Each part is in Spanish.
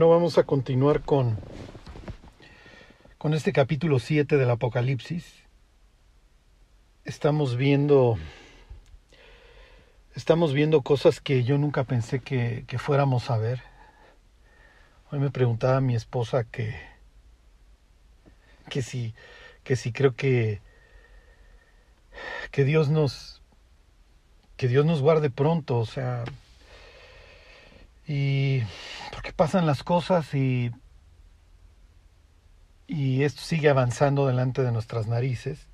Bueno, vamos a continuar con, con este capítulo 7 del Apocalipsis. Estamos viendo, estamos viendo cosas que yo nunca pensé que, fuéramos a ver. Hoy me preguntaba mi esposa que, que si, que creo que, que Dios nos, que Dios nos guarde pronto, o sea, y porque pasan las cosas y, y esto sigue avanzando delante de nuestras narices.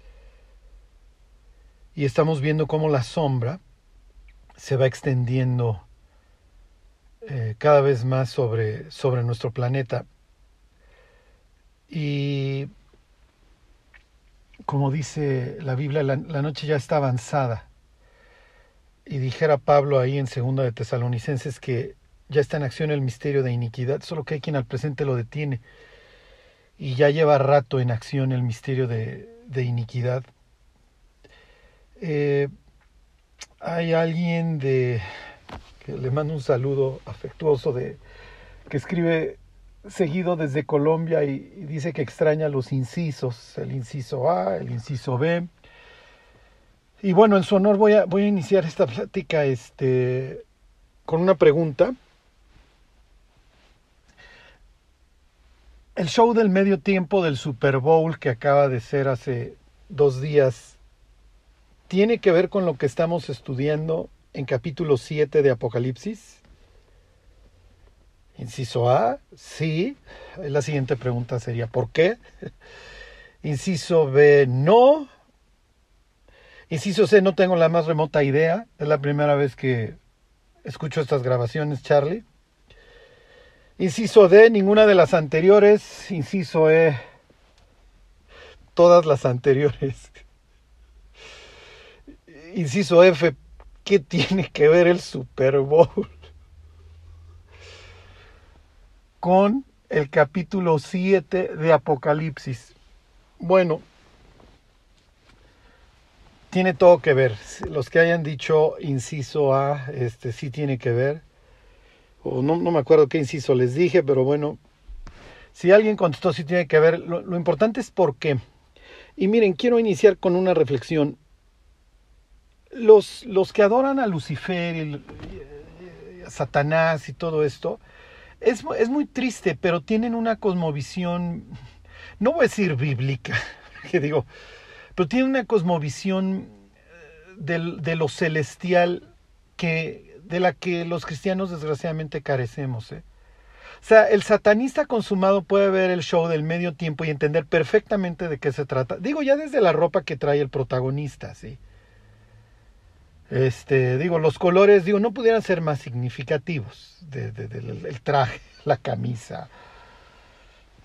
Y estamos viendo cómo la sombra se va extendiendo eh, cada vez más sobre, sobre nuestro planeta. Y como dice la Biblia, la, la, noche ya está avanzada. Y dijera Pablo ahí en segunda de Tesalonicenses que ya está en acción el misterio de iniquidad, solo que hay quien al presente lo detiene. Y ya lleva rato en acción el misterio de, iniquidad. Eh, hay alguien de que le mando un saludo afectuoso de que escribe seguido desde Colombia y, y, dice que extraña los incisos, el inciso A, el inciso B. Y bueno, en su honor voy a, voy a iniciar esta plática este, con una pregunta. El show del medio tiempo del Super Bowl que acaba de ser hace dos días tiene que ver con lo que estamos estudiando en capítulo 7 de Apocalipsis. Inciso A, sí. La siguiente pregunta sería ¿por qué? Inciso B, no. Inciso C, no tengo la más remota idea. Es la primera vez que escucho estas grabaciones, Charlie. Inciso D, ninguna de las anteriores. Inciso E, todas las anteriores. Inciso F, ¿qué tiene que ver el Super Bowl con el capítulo 7 de Apocalipsis? Bueno, tiene todo que ver. Los que hayan dicho inciso A, este sí tiene que ver o no, no, me acuerdo qué inciso les dije, pero bueno, si alguien contestó si tiene que ver, lo, importante es por qué. Y miren, quiero iniciar con una reflexión. Los, los que adoran a Lucifer y, a Satanás y todo esto, es, es muy triste, pero tienen una cosmovisión, no voy a decir bíblica, que digo, pero tienen una cosmovisión de, de lo celestial que, de la que los cristianos desgraciadamente carecemos. ¿eh? O sea, el satanista consumado puede ver el show del medio tiempo y entender perfectamente de qué se trata. Digo, ya desde la ropa que trae el protagonista, ¿sí? Este, digo, los colores, digo, no pudieran ser más significativos. De, el traje, la camisa.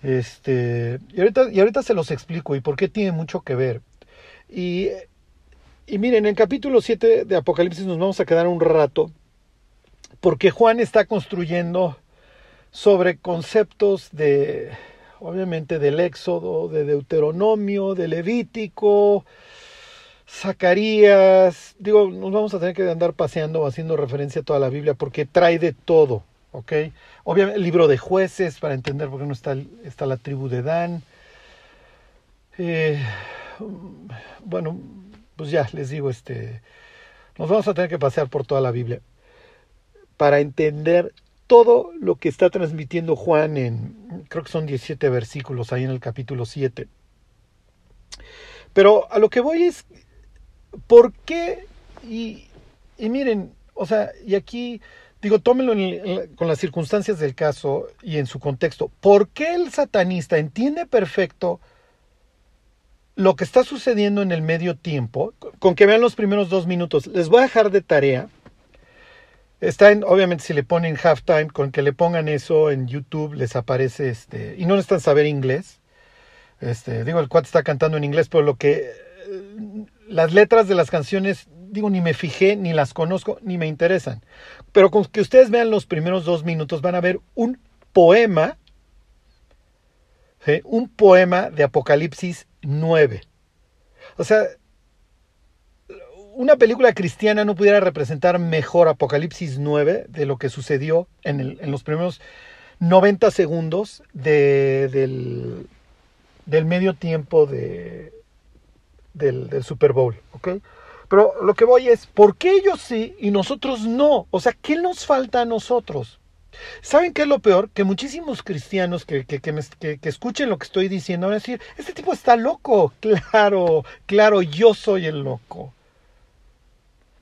Este, y ahorita, y ahorita se los explico y por qué tiene mucho que ver. Y, y miren, en el capítulo 7 de Apocalipsis nos vamos a quedar un rato porque Juan está construyendo sobre conceptos de, obviamente, del Éxodo, de Deuteronomio, de Levítico, Zacarías. Digo, nos vamos a tener que andar paseando haciendo referencia a toda la Biblia porque trae de todo, ¿ok? Obviamente, el libro de jueces para entender por qué no está, está la tribu de Dan. Eh, bueno, pues ya les digo, este, nos vamos a tener que pasear por toda la Biblia para entender todo lo que está transmitiendo Juan en, creo que son 17 versículos ahí en el capítulo 7. Pero a lo que voy es, ¿por qué? Y, y miren, o sea, y aquí digo, en, con las circunstancias del caso y en su contexto. ¿Por qué el satanista entiende perfecto lo que está sucediendo en el medio tiempo? Con que vean los primeros dos minutos. Les voy a dejar de tarea Está en, obviamente si le ponen halftime, con que le pongan eso en YouTube les aparece este, y no necesitan saber inglés. Este, digo, el cuate está cantando en inglés, pero lo que las letras de las canciones, digo, ni me fijé, ni las conozco, ni me interesan. Pero con que ustedes vean los primeros dos minutos van a ver un poema, un poema de Apocalipsis 9. O sea, una película cristiana no pudiera representar mejor Apocalipsis 9 de lo que sucedió en, el, en los primeros 90 segundos de, del, medio tiempo de, del, Super Bowl. Pero lo que voy es, ¿por qué ellos sí y nosotros no? O sea, ¿qué nos falta a nosotros? ¿Saben qué es lo peor? Que muchísimos cristianos que, que, escuchen lo que estoy diciendo van a decir, este tipo está loco. Claro, claro, yo soy el loco.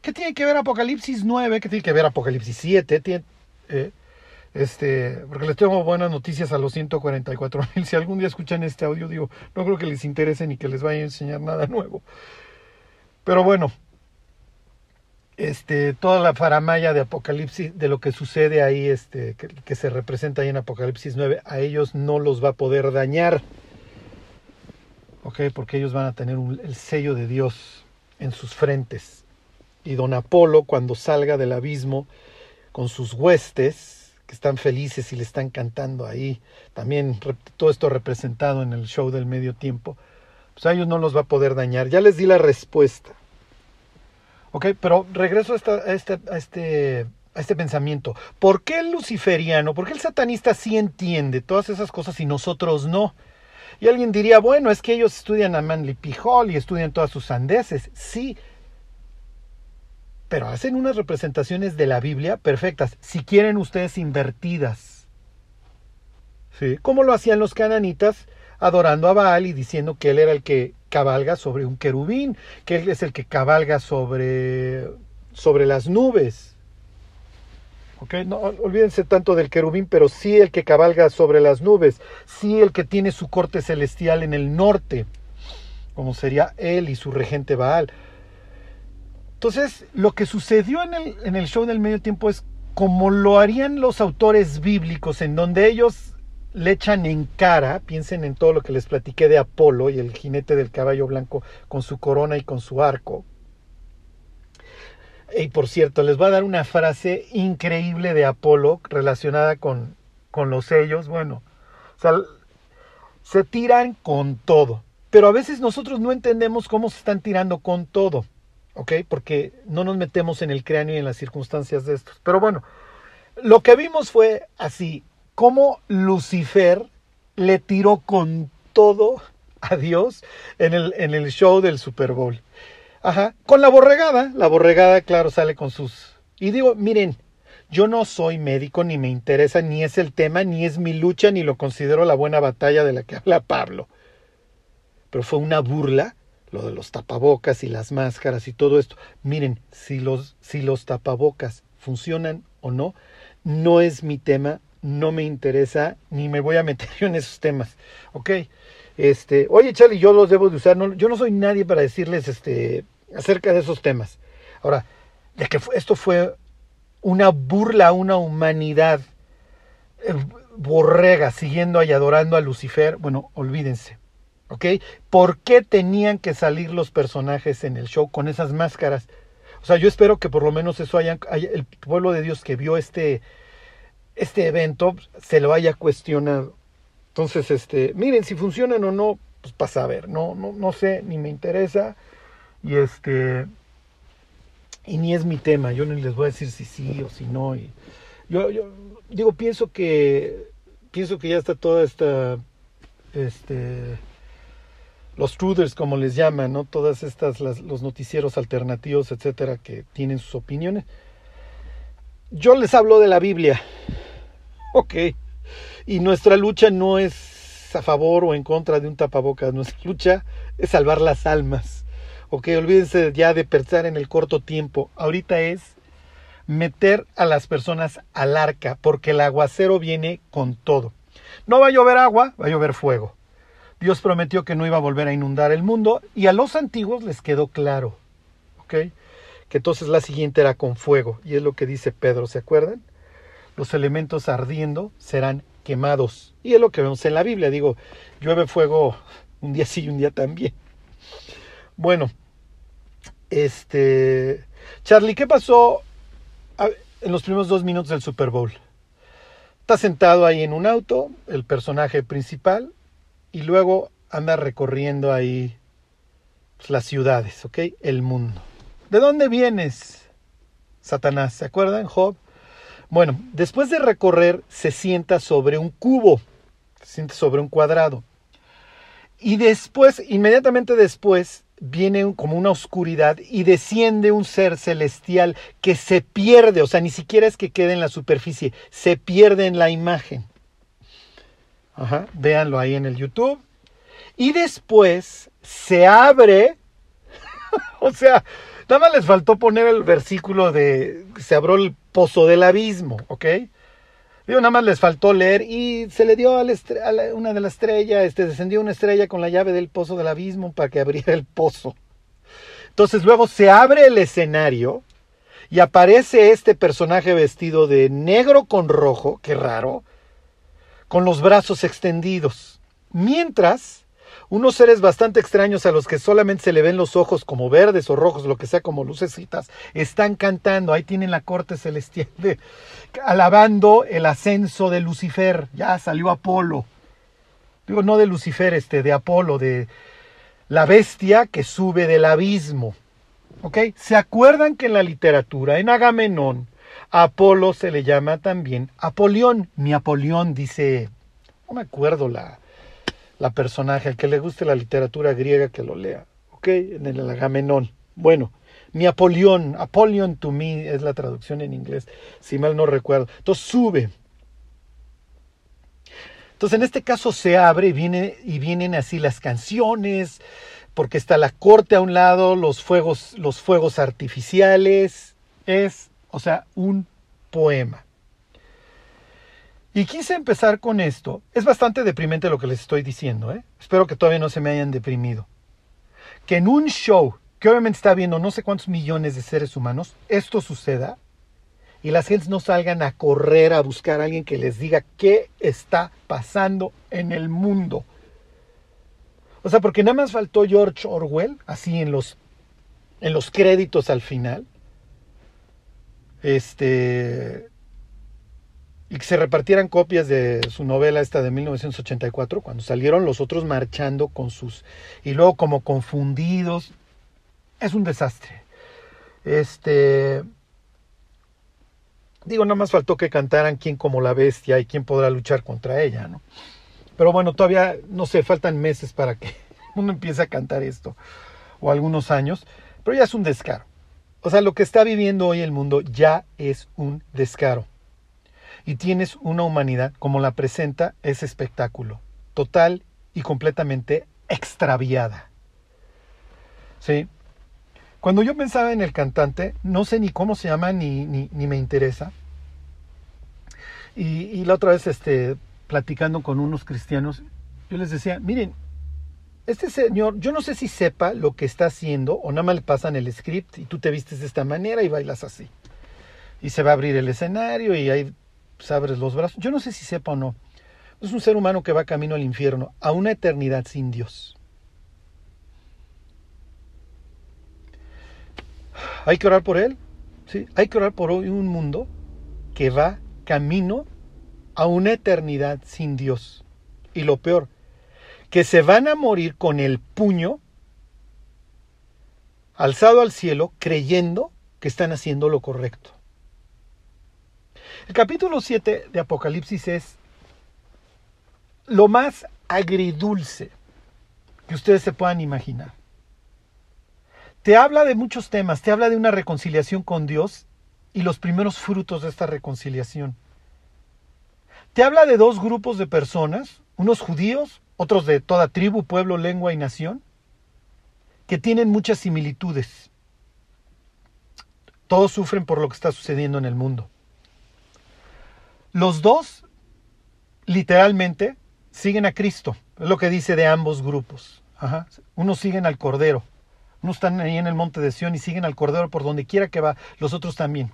¿Qué tiene que ver Apocalipsis 9? ¿Qué tiene que ver Apocalipsis 7? ¿Tiene, eh, este, porque les tengo buenas noticias a los 144 mil. Si algún día escuchan este audio, digo, no creo que les interese ni que les vaya a enseñar nada nuevo. Pero bueno, este, toda la faramaya de Apocalipsis, de lo que sucede ahí, este, que, se representa ahí en Apocalipsis 9, a ellos no los va a poder dañar. ¿Ok? Porque ellos van a tener el sello de Dios en sus frentes. Y don Apolo, cuando salga del abismo con sus huestes, que están felices y le están cantando ahí, también todo esto representado en el show del medio tiempo, pues a ellos no los va a poder dañar. Ya les di la respuesta. Ok, pero regreso a, este, a, este, a este pensamiento. ¿Por qué el luciferiano, por qué el satanista sí entiende todas esas cosas y nosotros no? Y alguien diría, bueno, es que ellos estudian a Manly P. Hall y estudian todas sus sandeces. Sí, pero hacen unas representaciones de la Biblia perfectas, si quieren ustedes invertidas. ¿Sí? Como lo hacían los cananitas adorando a Baal y diciendo que él era el que cabalga sobre un querubín, que él es el que cabalga sobre, sobre las nubes. Okay, no olvídense tanto del querubín, pero sí el que cabalga sobre las nubes, sí el que tiene su corte celestial en el norte, como sería él y su regente Baal. Entonces, lo que sucedió en el, en el show del medio tiempo es como lo harían los autores bíblicos, en donde ellos le echan en cara, piensen en todo lo que les platiqué de Apolo y el jinete del caballo blanco con su corona y con su arco. Y por cierto, les voy a dar una frase increíble de Apolo relacionada con, con los sellos. Bueno, o sea, se tiran con todo. Pero a veces nosotros no entendemos cómo se están tirando con todo. ¿Ok? Porque no nos metemos en el cráneo y en las circunstancias de estos. Pero bueno, lo que vimos fue así cómo Lucifer le tiró con todo a Dios en el, en el show del Super Bowl. Ajá, con la borregada, la borregada, claro, sale con sus... Y digo, miren, yo no soy médico, ni me interesa, ni es el tema, ni es mi lucha, ni lo considero la buena batalla de la que habla Pablo. Pero fue una burla lo de los tapabocas y las máscaras y todo esto. Miren, si los, si los tapabocas funcionan o no, no es mi tema, no me interesa ni me voy a meter yo en esos temas. ¿Ok? Este, oye Charlie, yo los debo de usar. No, yo no soy nadie para decirles este, acerca de esos temas. Ahora, de que esto fue una burla a una humanidad eh, borrega siguiendo y adorando a Lucifer, bueno, olvídense. ¿Ok? ¿Por qué tenían que salir los personajes en el show con esas máscaras? O sea, yo espero que por lo menos eso haya el pueblo de Dios que vio este, este evento se lo haya cuestionado. Entonces, este, miren, si funcionan o no, pues pasa a ver, no, no, no sé, ni me interesa. Y este, y ni es mi tema, yo ni les voy a decir si sí o si no. Yo, yo digo, pienso que, pienso que ya está toda esta, este, los truthers como les llaman, ¿no? Todas estas, los noticieros alternativos, etcétera, que tienen sus opiniones. Yo les hablo de la Biblia, Ok. Y nuestra lucha no es a favor o en contra de un tapabocas, nuestra lucha es salvar las almas. Ok, olvídense ya de pensar en el corto tiempo. Ahorita es meter a las personas al arca, porque el aguacero viene con todo. No va a llover agua, va a llover fuego. Dios prometió que no iba a volver a inundar el mundo y a los antiguos les quedó claro, ¿ok? Que entonces la siguiente era con fuego y es lo que dice Pedro, ¿se acuerdan? los elementos ardiendo serán quemados. Y es lo que vemos en la Biblia. Digo, llueve fuego un día sí y un día también. Bueno, este. Charlie, ¿qué pasó en los primeros dos minutos del Super Bowl? Está sentado ahí en un auto, el personaje principal, y luego anda recorriendo ahí las ciudades, ¿ok? El mundo. ¿De dónde vienes, Satanás? ¿Se acuerdan, Job? Bueno, después de recorrer, se sienta sobre un cubo, se sienta sobre un cuadrado. Y después, inmediatamente después, viene como una oscuridad y desciende un ser celestial que se pierde, o sea, ni siquiera es que quede en la superficie, se pierde en la imagen. Ajá, véanlo ahí en el YouTube. Y después se abre, o sea, nada más les faltó poner el versículo de se abrió el pozo del abismo, ¿ok? Digo, nada más les faltó leer y se le dio a, una de las estrellas, este, descendió una estrella con la llave del pozo del abismo para que abriera el pozo. Entonces luego se abre el escenario y aparece este personaje vestido de negro con rojo, qué raro, con los brazos extendidos. Mientras unos seres bastante extraños a los que solamente se le ven los ojos como verdes o rojos, lo que sea como lucecitas, están cantando. Ahí tienen la corte celestial de, alabando el ascenso de Lucifer. Ya salió Apolo. Digo, no de Lucifer, este, de Apolo, de la bestia que sube del abismo. ¿Ok? ¿Se acuerdan que en la literatura, en Agamenón, Apolo se le llama también Apolión? Mi Apolión dice, no me acuerdo la, la personaje, al que le guste la literatura griega que lo lea, ¿ok? En el Agamenón. Bueno, mi Apolión, Apolión to me es la traducción en inglés, si mal no recuerdo. Entonces sube. Entonces en este caso se abre y, viene, y vienen así las canciones, porque está la corte a un lado, los fuegos, los fuegos artificiales. Es, o sea, un poema. Y quise empezar con esto. Es bastante deprimente lo que les estoy diciendo, ¿eh? Espero que todavía no se me hayan deprimido. Que en un show que obviamente está viendo no sé cuántos millones de seres humanos, esto suceda y las gentes no salgan a correr a buscar a alguien que les diga qué está pasando en el mundo. O sea, porque nada más faltó George Orwell, así en los, en los créditos al final. Este, y que se repartieran copias de su novela esta de 1984, cuando salieron los otros marchando con sus... y luego como confundidos. Es un desastre. Este... Digo, nada más faltó que cantaran quién como la bestia y quién podrá luchar contra ella, ¿no? Pero bueno, todavía, no sé, faltan meses para que uno empiece a cantar esto, o algunos años, pero ya es un descaro. O sea, lo que está viviendo hoy el mundo ya es un descaro y tienes una humanidad como la presenta ese espectáculo, total y completamente extraviada. ¿Sí? Cuando yo pensaba en el cantante, no sé ni cómo se llama ni, ni, me interesa. Y, y, la otra vez, este, platicando con unos cristianos, yo les decía, miren, este señor, yo no sé si sepa lo que está haciendo o nada más le pasan el script y tú te vistes de esta manera y bailas así. Y se va a abrir el escenario y hay pues, abres los brazos. Yo no sé si sepa o no. Es un ser humano que va camino al infierno, a una eternidad sin Dios. Hay que orar por él. Sí, hay que orar por hoy un mundo que va camino a una eternidad sin Dios. Y lo peor, que se van a morir con el puño alzado al cielo creyendo que están haciendo lo correcto. El capítulo 7 de Apocalipsis es lo más agridulce que ustedes se puedan imaginar. Te habla de muchos temas, te habla de una reconciliación con Dios y los primeros frutos de esta reconciliación. Te habla de dos grupos de personas, unos judíos, otros de toda tribu, pueblo, lengua y nación, que tienen muchas similitudes. Todos sufren por lo que está sucediendo en el mundo. Los dos, literalmente, siguen a Cristo. Es lo que dice de ambos grupos. Unos siguen al Cordero. Unos están ahí en el monte de Sión y siguen al Cordero por donde quiera que va. Los otros también.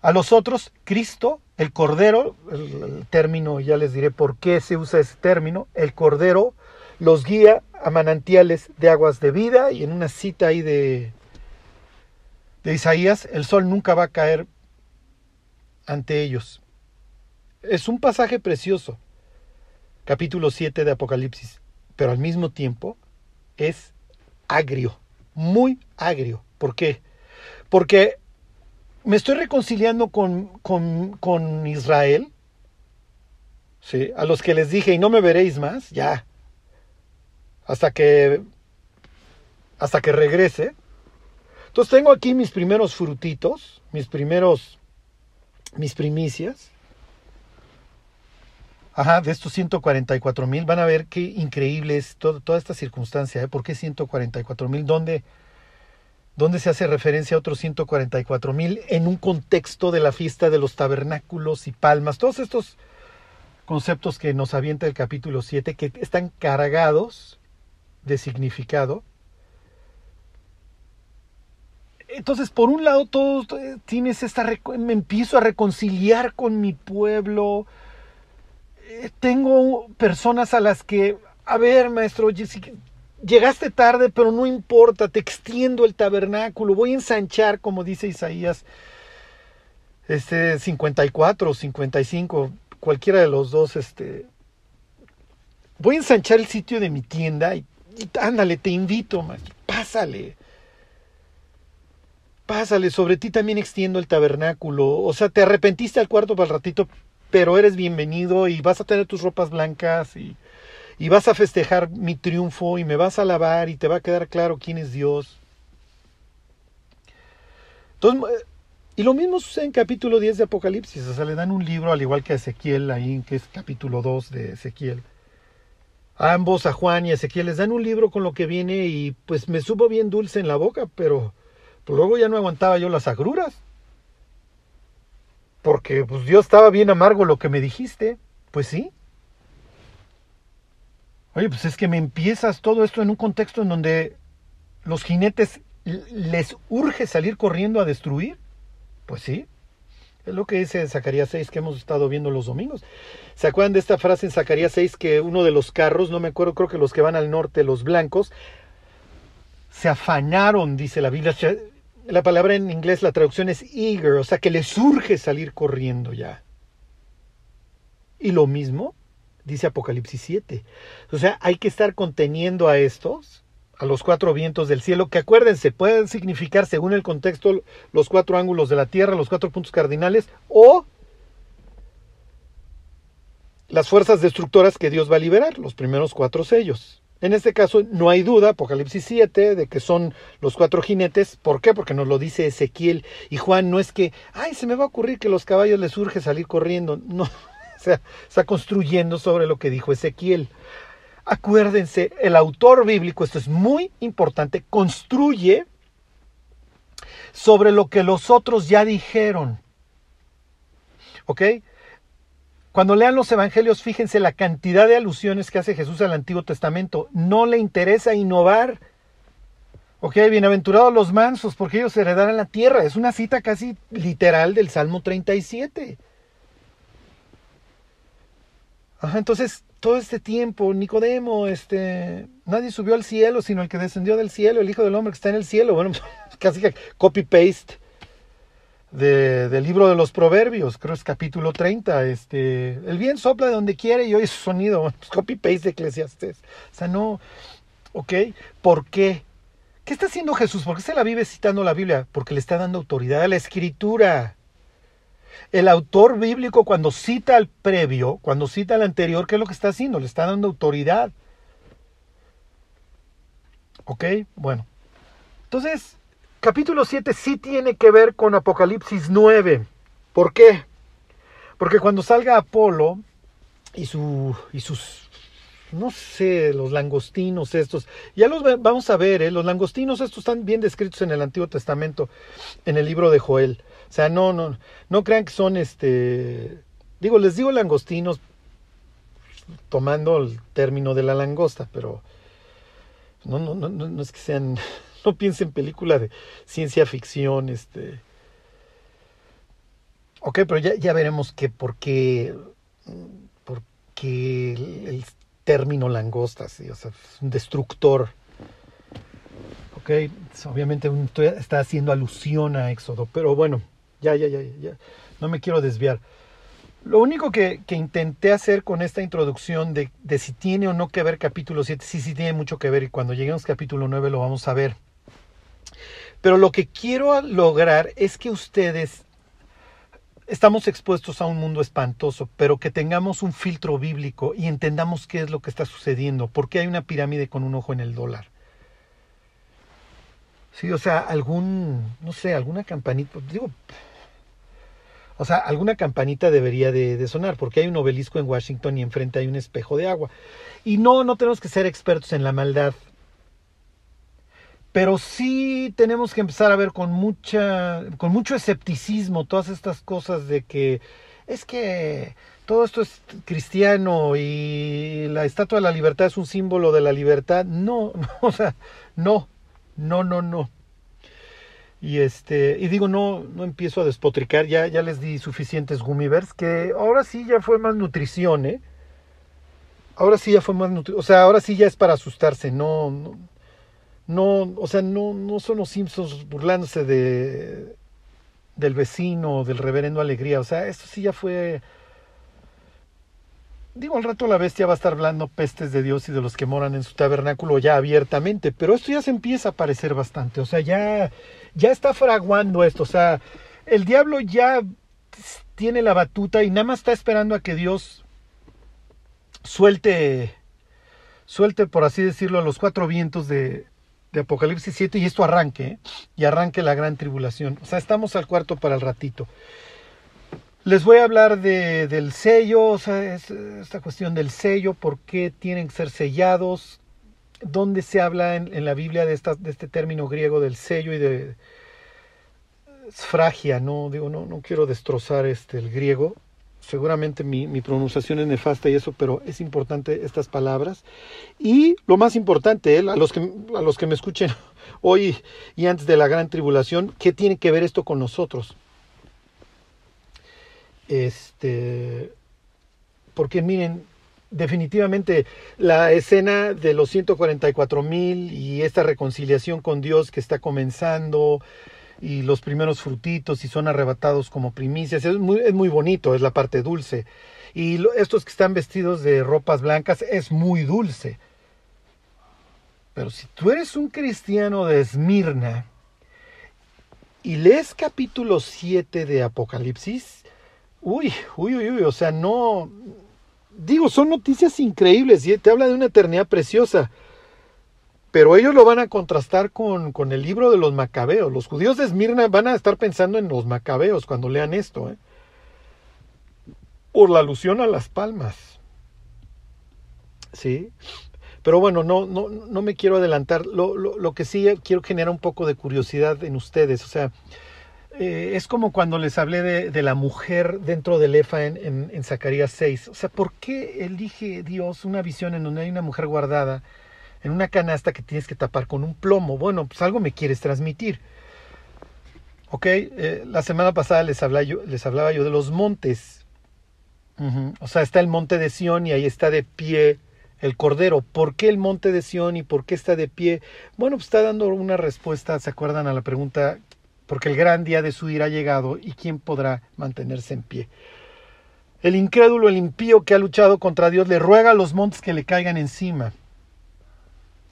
A los otros, Cristo, el Cordero, el, término, ya les diré por qué se usa ese término, el Cordero los guía a manantiales de aguas de vida y en una cita ahí de, de Isaías, el sol nunca va a caer ante ellos. Es un pasaje precioso, capítulo 7 de Apocalipsis, pero al mismo tiempo es agrio, muy agrio. ¿Por qué? Porque me estoy reconciliando con, con, con Israel, ¿sí? a los que les dije, y no me veréis más, ya, hasta que, hasta que regrese. Entonces tengo aquí mis primeros frutitos, mis primeros, mis primicias. Ajá, de estos 144 mil, van a ver qué increíble es toda esta circunstancia. ¿eh? ¿Por qué 144 mil? ¿Dónde, ¿Dónde se hace referencia a otros 144 mil? En un contexto de la fiesta de los tabernáculos y palmas. Todos estos conceptos que nos avienta el capítulo 7, que están cargados de significado. Entonces, por un lado, eh, tienes esta me empiezo a reconciliar con mi pueblo. Eh, tengo personas a las que, a ver, maestro, llegaste tarde, pero no importa, te extiendo el tabernáculo, voy a ensanchar, como dice Isaías, este 54 o 55, cualquiera de los dos, este, voy a ensanchar el sitio de mi tienda y ándale, te invito, maestro, pásale. Pásale, sobre ti también extiendo el tabernáculo. O sea, te arrepentiste al cuarto para el ratito, pero eres bienvenido y vas a tener tus ropas blancas y, y vas a festejar mi triunfo y me vas a alabar y te va a quedar claro quién es Dios. Entonces, y lo mismo sucede en capítulo 10 de Apocalipsis, o sea, le dan un libro al igual que a Ezequiel ahí, que es capítulo 2 de Ezequiel a ambos, a Juan y a Ezequiel, les dan un libro con lo que viene y pues me subo bien dulce en la boca, pero pues, luego ya no aguantaba yo las agruras. Porque pues Dios estaba bien amargo lo que me dijiste. Pues sí. Oye, pues es que me empiezas todo esto en un contexto en donde los jinetes les urge salir corriendo a destruir. Pues sí. Es lo que dice Zacarías 6 que hemos estado viendo los domingos. ¿Se acuerdan de esta frase en Zacarías 6 que uno de los carros, no me acuerdo, creo que los que van al norte, los blancos, se afanaron, dice la Biblia. La palabra en inglés, la traducción es eager, o sea que les surge salir corriendo ya. Y lo mismo dice Apocalipsis 7. O sea, hay que estar conteniendo a estos a los cuatro vientos del cielo, que acuérdense, pueden significar según el contexto los cuatro ángulos de la tierra, los cuatro puntos cardinales, o las fuerzas destructoras que Dios va a liberar, los primeros cuatro sellos. En este caso no hay duda, Apocalipsis 7, de que son los cuatro jinetes. ¿Por qué? Porque nos lo dice Ezequiel. Y Juan no es que, ay, se me va a ocurrir que los caballos les surge salir corriendo. No, o sea, está construyendo sobre lo que dijo Ezequiel. Acuérdense, el autor bíblico, esto es muy importante, construye sobre lo que los otros ya dijeron. ¿Ok? Cuando lean los evangelios, fíjense la cantidad de alusiones que hace Jesús al Antiguo Testamento. No le interesa innovar. Ok, bienaventurados los mansos, porque ellos heredarán la tierra. Es una cita casi literal del Salmo 37. Entonces todo este tiempo, Nicodemo, este, nadie subió al cielo, sino el que descendió del cielo, el Hijo del Hombre que está en el cielo. Bueno, casi que copy-paste de, del libro de los Proverbios, creo es capítulo 30. Este, el bien sopla de donde quiere y oye su sonido. Pues copy-paste de Eclesiastes. O sea, no, ¿ok? ¿Por qué? ¿Qué está haciendo Jesús? ¿Por qué se la vive citando la Biblia? Porque le está dando autoridad a la escritura. El autor bíblico cuando cita al previo, cuando cita al anterior, ¿qué es lo que está haciendo? Le está dando autoridad. ¿Ok? Bueno. Entonces, capítulo 7 sí tiene que ver con Apocalipsis 9. ¿Por qué? Porque cuando salga Apolo y, su, y sus, no sé, los langostinos estos, ya los vamos a ver, ¿eh? los langostinos estos están bien descritos en el Antiguo Testamento, en el libro de Joel. O sea, no, no, no crean que son este. Digo, les digo langostinos tomando el término de la langosta, pero no, no, no, no es que sean. No piensen en película de ciencia ficción, este. Ok, pero ya, ya veremos que por qué. Por qué el, término langosta, o sea, es un destructor ok, obviamente está haciendo alusión a Éxodo, pero bueno, ya, ya, ya, ya. No me quiero desviar. Lo único que, que intenté hacer con esta introducción de, de, si tiene o no que ver capítulo 7, sí, sí tiene mucho que ver y cuando lleguemos capítulo 9 lo vamos a ver. Pero lo que quiero lograr es que ustedes estamos expuestos a un mundo espantoso, pero que tengamos un filtro bíblico y entendamos qué es lo que está sucediendo, por qué hay una pirámide con un ojo en el dólar. Sí, o sea, algún, no sé, alguna campanita, digo, o sea, alguna campanita debería de, sonar, porque hay un obelisco en Washington y enfrente hay un espejo de agua. Y no, no tenemos que ser expertos en la maldad, pero sí tenemos que empezar a ver con mucha con mucho escepticismo todas estas cosas de que es que todo esto es cristiano y la estatua de la libertad es un símbolo de la libertad. No, no o sea no no no no y este y digo no no empiezo a despotricar ya ya les di suficientes gummibers que ahora sí ya fue más nutrición eh ahora sí ya fue más nutrición o sea ahora sí ya es para asustarse no, no no, o sea, no, no son los Simpsons burlándose de del vecino, del reverendo Alegría, o sea, esto sí ya fue digo, al rato la bestia va a estar hablando pestes de Dios y de los que moran en su tabernáculo ya abiertamente, pero esto ya se empieza a parecer bastante, o sea, ya ya está fraguando esto, o sea, el diablo ya tiene la batuta y nada más está esperando a que Dios suelte suelte por así decirlo a los cuatro vientos de de Apocalipsis 7 y esto arranque, ¿eh? y arranque la gran tribulación. O sea, estamos al cuarto para el ratito. Les voy a hablar de, del sello, o sea, esta cuestión del sello, por qué tienen que ser sellados, dónde se habla en, la Biblia de, este término griego del sello y de sfragia, no digo, no, no quiero destrozar este, el griego, seguramente mi, mi, pronunciación es nefasta y eso, pero es importante estas palabras. Y lo más importante, ¿eh? a, los que, a los que me escuchen hoy y antes de la gran tribulación, ¿qué tiene que ver esto con nosotros? Este, porque miren, definitivamente la escena de los 144 mil y esta reconciliación con Dios que está comenzando, y los primeros frutitos y son arrebatados como primicias. Es muy, es muy bonito, es la parte dulce. Y estos que están vestidos de ropas blancas es muy dulce. Pero si tú eres un cristiano de Esmirna y lees capítulo 7 de Apocalipsis, uy, uy, uy, uy, o sea, no... Digo, son noticias increíbles y te habla de una eternidad preciosa. Pero ellos lo van a contrastar con, con, el libro de los macabeos. Los judíos de Esmirna van a estar pensando en los macabeos cuando lean esto. ¿eh? Por la alusión a las palmas. ¿Sí? Pero bueno, no, no, no me quiero adelantar. Lo, lo, lo, que sí quiero generar un poco de curiosidad en ustedes. O sea, eh, es como cuando les hablé de, la mujer dentro del Efa en, Zacarías 6. O sea, ¿por qué elige Dios una visión en donde hay una mujer guardada? en una canasta que tienes que tapar con un plomo. Bueno, pues algo me quieres transmitir. Ok, eh, la semana pasada les hablaba, yo, de los montes. O sea, está el monte de Sión y ahí está de pie el cordero. ¿Por qué el monte de Sión y por qué está de pie? Bueno, pues está dando una respuesta, ¿se acuerdan a la pregunta? Porque el gran día de su ira ha llegado y quién podrá mantenerse en pie. El incrédulo, el impío que ha luchado contra Dios, le ruega a los montes que le caigan encima.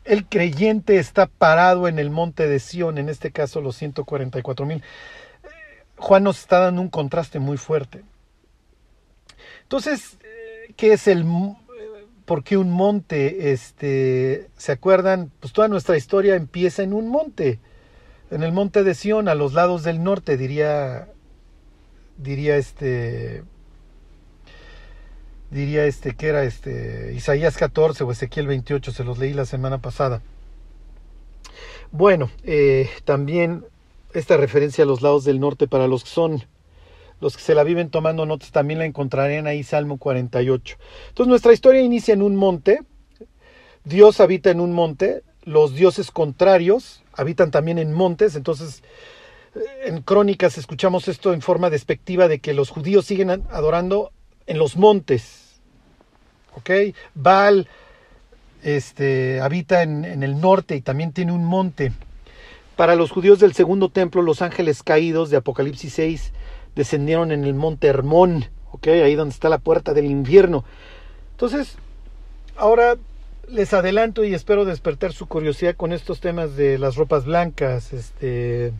El creyente está parado en el monte de Sión, en este caso los 144 mil. Juan nos está dando un contraste muy fuerte. Entonces, ¿qué es el por qué un monte? Este, ¿se acuerdan? Pues toda nuestra historia empieza en un monte, en el monte de Sión, a los lados del norte, diría diría este diría este que era este Isaías 14 o Ezequiel 28, se los leí la semana pasada. Bueno, eh, también esta referencia a los lados del norte para los que son los que se la viven tomando notas también la encontrarán ahí Salmo 48. Entonces nuestra historia inicia en un monte. Dios habita en un monte, los dioses contrarios habitan también en montes, entonces eh, en crónicas escuchamos esto en forma despectiva de que los judíos siguen adorando en los montes. ¿Ok? Baal este, habita en, el norte y también tiene un monte. Para los judíos del segundo templo, los ángeles caídos de Apocalipsis 6 descendieron en el monte Hermón, ¿ok? Ahí donde está la puerta del infierno. Entonces, ahora les adelanto y espero despertar su curiosidad con estos temas de las ropas blancas, este,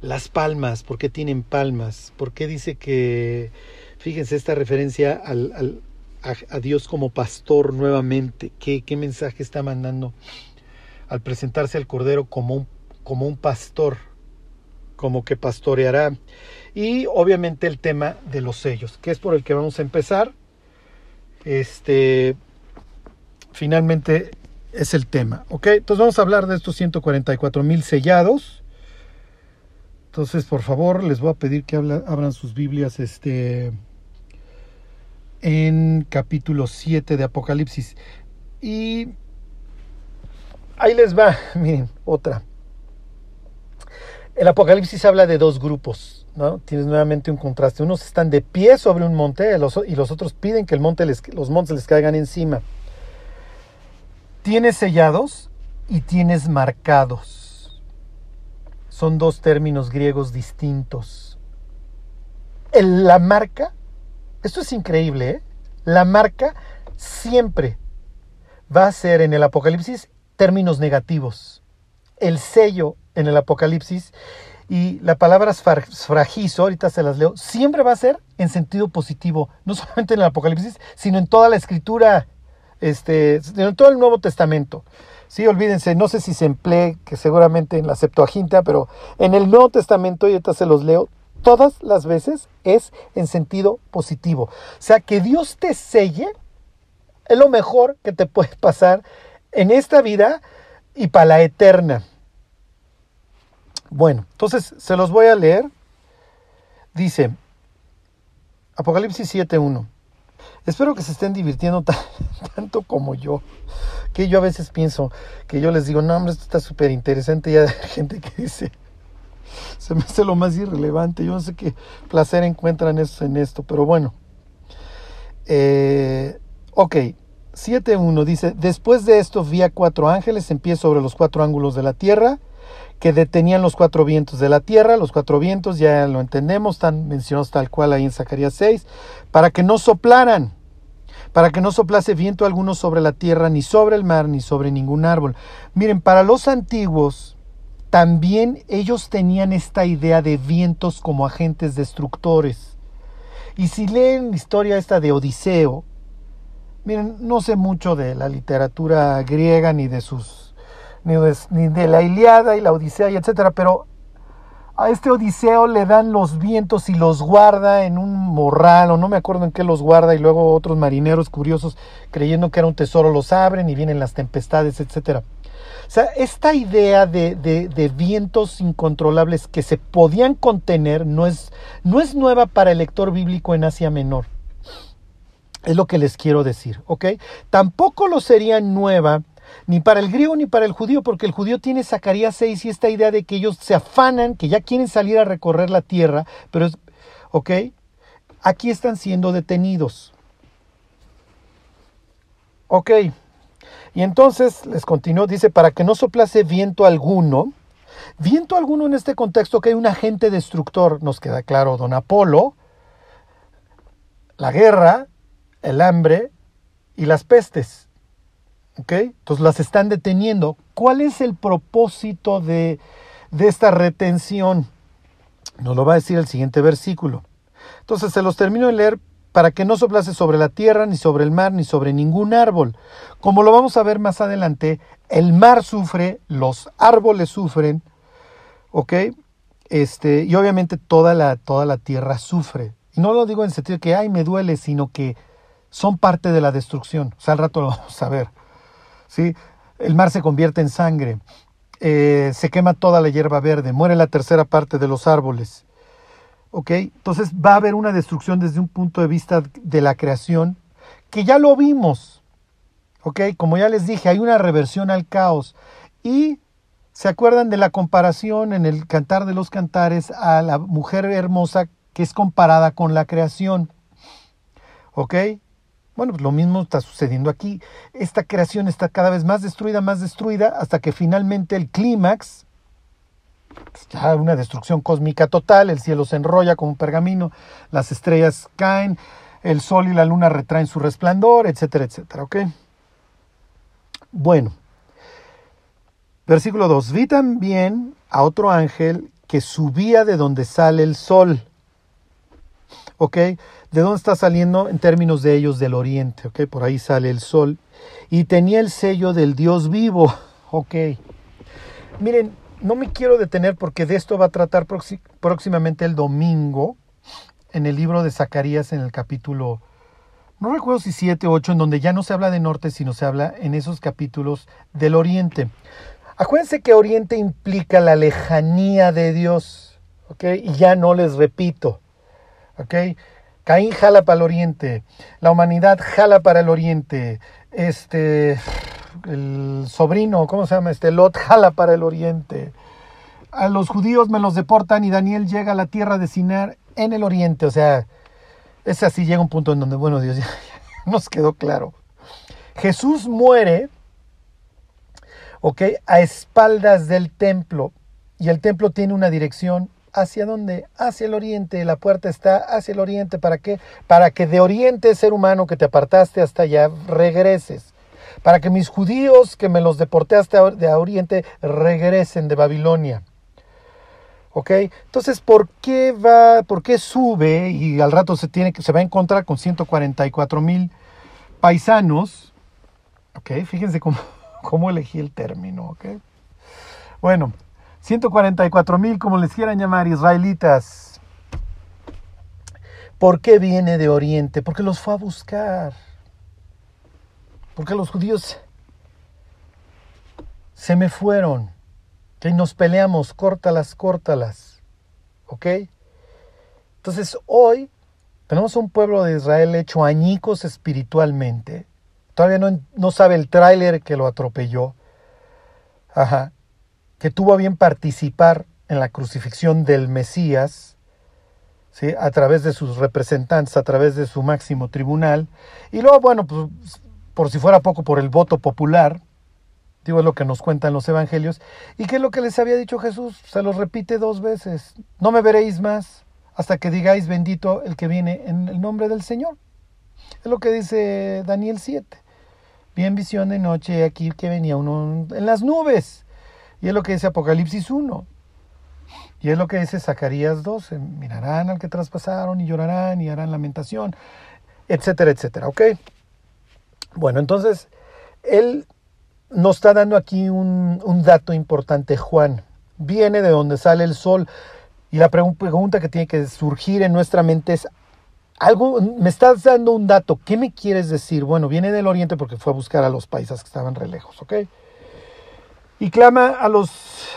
las palmas, ¿por qué tienen palmas? ¿Por qué dice que, fíjense, esta referencia a, Dios como pastor nuevamente? ¿Qué, ¿Qué mensaje está mandando al presentarse al Cordero como un, como un pastor? Como que pastoreará. Y obviamente el tema de los sellos, que es por el que vamos a empezar. Este, finalmente es el tema. ¿Ok? Entonces vamos a hablar de estos 144 mil sellados. Entonces, por favor, les voy a pedir que abran sus Biblias este, en capítulo 7 de Apocalipsis. Y ahí les va, miren, otra. El Apocalipsis habla de dos grupos, ¿no? Tienes nuevamente un contraste. Unos están de pie sobre un monte y los otros piden que el monte los montes les caigan encima. Tienes sellados y tienes marcados. Son dos términos griegos distintos. El, la marca, esto es increíble, ¿eh? la marca siempre va a ser en el Apocalipsis términos negativos. El sello en el Apocalipsis y la palabra fragizo, ahorita se las leo, siempre va a ser en sentido positivo, no solamente en el Apocalipsis, sino en toda la escritura este, en todo el Nuevo Testamento. Sí, olvídense, no sé si se emplee, que seguramente en la Septuaginta, pero en el Nuevo Testamento, y ahorita se los leo, todas las veces es en sentido positivo. O sea, que Dios te selle es lo mejor que te puede pasar en esta vida y para la eterna. Bueno, entonces se los voy a leer. Dice, Apocalipsis 7.1. Espero que se estén divirtiendo tanto como yo. Que yo a veces pienso que yo les digo, no, hombre, esto está súper interesante. Y hay gente que dice, se me hace lo más irrelevante. Yo no sé qué placer encuentran eso en esto, pero bueno. Eh, ok, 7.1 dice, después de esto vi a cuatro ángeles en sobre los cuatro ángulos de la tierra que detenían los cuatro vientos de la tierra. Los cuatro vientos, ya lo entendemos, están mencionados tal cual ahí en Zacarías 6, para que no soplaran, para que no soplase viento alguno sobre la tierra, ni sobre el mar, ni sobre ningún árbol. Miren, para los antiguos, también ellos tenían esta idea de vientos como agentes destructores. Y si leen la historia esta de Odiseo, miren, no sé mucho de la literatura griega ni de sus ni de, la Iliada y la Odisea y etcétera, pero a este Odiseo le dan los vientos y los guarda en un morral, o no me acuerdo en qué los guarda, y luego otros marineros curiosos, creyendo que era un tesoro, los abren y vienen las tempestades, etcétera. O sea, esta idea de, de, de, vientos incontrolables que se podían contener no es, no es nueva para el lector bíblico en Asia Menor. Es lo que les quiero decir, ¿ok? Tampoco lo sería nueva ni para el griego ni para el judío, porque el judío tiene Zacarías 6 y esta idea de que ellos se afanan, que ya quieren salir a recorrer la tierra, pero es, ¿ok? Aquí están siendo detenidos. Ok. Y entonces les continúo, dice, para que no soplase viento alguno, viento alguno en este contexto que hay un agente destructor, nos queda claro, don Apolo, la guerra, el hambre y las pestes. Entonces las están deteniendo. ¿Cuál es el propósito de, de esta retención? Nos lo va a decir el siguiente versículo. Entonces se los termino de leer para que no soplase sobre la tierra, ni sobre el mar, ni sobre ningún árbol. Como lo vamos a ver más adelante, el mar sufre, los árboles sufren, ¿ok? Este, y obviamente toda la, toda la tierra sufre. No lo digo en sentido que, ay, me duele, sino que son parte de la destrucción. O sea, al rato lo vamos a ver. ¿Sí? El mar se convierte en sangre, eh, se quema toda la hierba verde, muere la tercera parte de los árboles. ¿Ok? Entonces va a haber una destrucción desde un punto de vista de la creación que ya lo vimos. ¿Ok? Como ya les dije, hay una reversión al caos. Y se acuerdan de la comparación en el Cantar de los Cantares a la mujer hermosa que es comparada con la creación. ¿Ok? Bueno, pues lo mismo está sucediendo aquí. Esta creación está cada vez más destruida, más destruida, hasta que finalmente el clímax, ya una destrucción cósmica total, el cielo se enrolla como un pergamino, las estrellas caen, el sol y la luna retraen su resplandor, etcétera, etcétera, ¿ok? Bueno, versículo 2. Vi también a otro ángel que subía de donde sale el sol. ¿De dónde está saliendo en términos de ellos? Del oriente. ¿Ok? Por ahí sale el sol. Y tenía el sello del Dios vivo. ¿Ok? Miren, no me quiero detener porque de esto va a tratar próximamente el domingo en el libro de Zacarías en el capítulo, no recuerdo si 7 o 8, en donde ya no se habla de norte, sino se habla en esos capítulos del oriente. Acuérdense que oriente implica la lejanía de Dios, ¿ok? Y ya no les repito, ¿ok? Caín jala para el oriente, la humanidad jala para el oriente, este, el sobrino, ¿cómo se llama? Este Lot jala para el oriente. A los judíos me los deportan y Daniel llega a la tierra de Sinar en el oriente. O sea, es así, llega un punto en donde, bueno, Dios, ya, nos quedó claro. Jesús muere, ok, a espaldas del templo. Y el templo tiene una dirección ¿Hacia dónde? Hacia el oriente. La puerta está hacia el oriente. ¿Para qué? Para que de oriente, ser humano que te apartaste hasta allá, regreses para que mis judíos que me los deporté hasta de Oriente regresen de Babilonia. ¿Ok? Entonces, ¿por qué va, por qué sube y al rato se, tiene, se va a encontrar con 144 mil paisanos? ¿Ok? Fíjense cómo, cómo elegí el término. ¿Ok? Bueno, 144 mil, como les quieran llamar, israelitas. ¿Por qué viene de Oriente? Porque los fue a buscar. Porque los judíos se me fueron. Que nos peleamos, córtalas, córtalas. ¿Ok? Entonces hoy tenemos un pueblo de Israel hecho añicos espiritualmente. Todavía no, no sabe el tráiler que lo atropelló. Ajá. Que tuvo a bien participar en la crucifixión del Mesías. ¿sí? A través de sus representantes, a través de su máximo tribunal. Y luego, bueno, pues por si fuera poco, por el voto popular, digo es lo que nos cuentan los evangelios, y que es lo que les había dicho Jesús, se los repite dos veces, no me veréis más hasta que digáis bendito el que viene en el nombre del Señor. Es lo que dice Daniel 7. Vi en visión de noche aquí que venía uno en las nubes. Y es lo que dice Apocalipsis 1. Y es lo que dice Zacarías 12. Mirarán al que traspasaron y llorarán y harán lamentación, etcétera, etcétera. Bueno, entonces, él nos está dando aquí un, dato importante, Juan. Viene de donde sale el sol. Y la pregunta que tiene que surgir en nuestra mente es, algo, me estás dando un dato, ¿qué me quieres decir? Bueno, viene del oriente porque fue a buscar a los paisas que estaban re lejos, ¿ok? Y clama a los,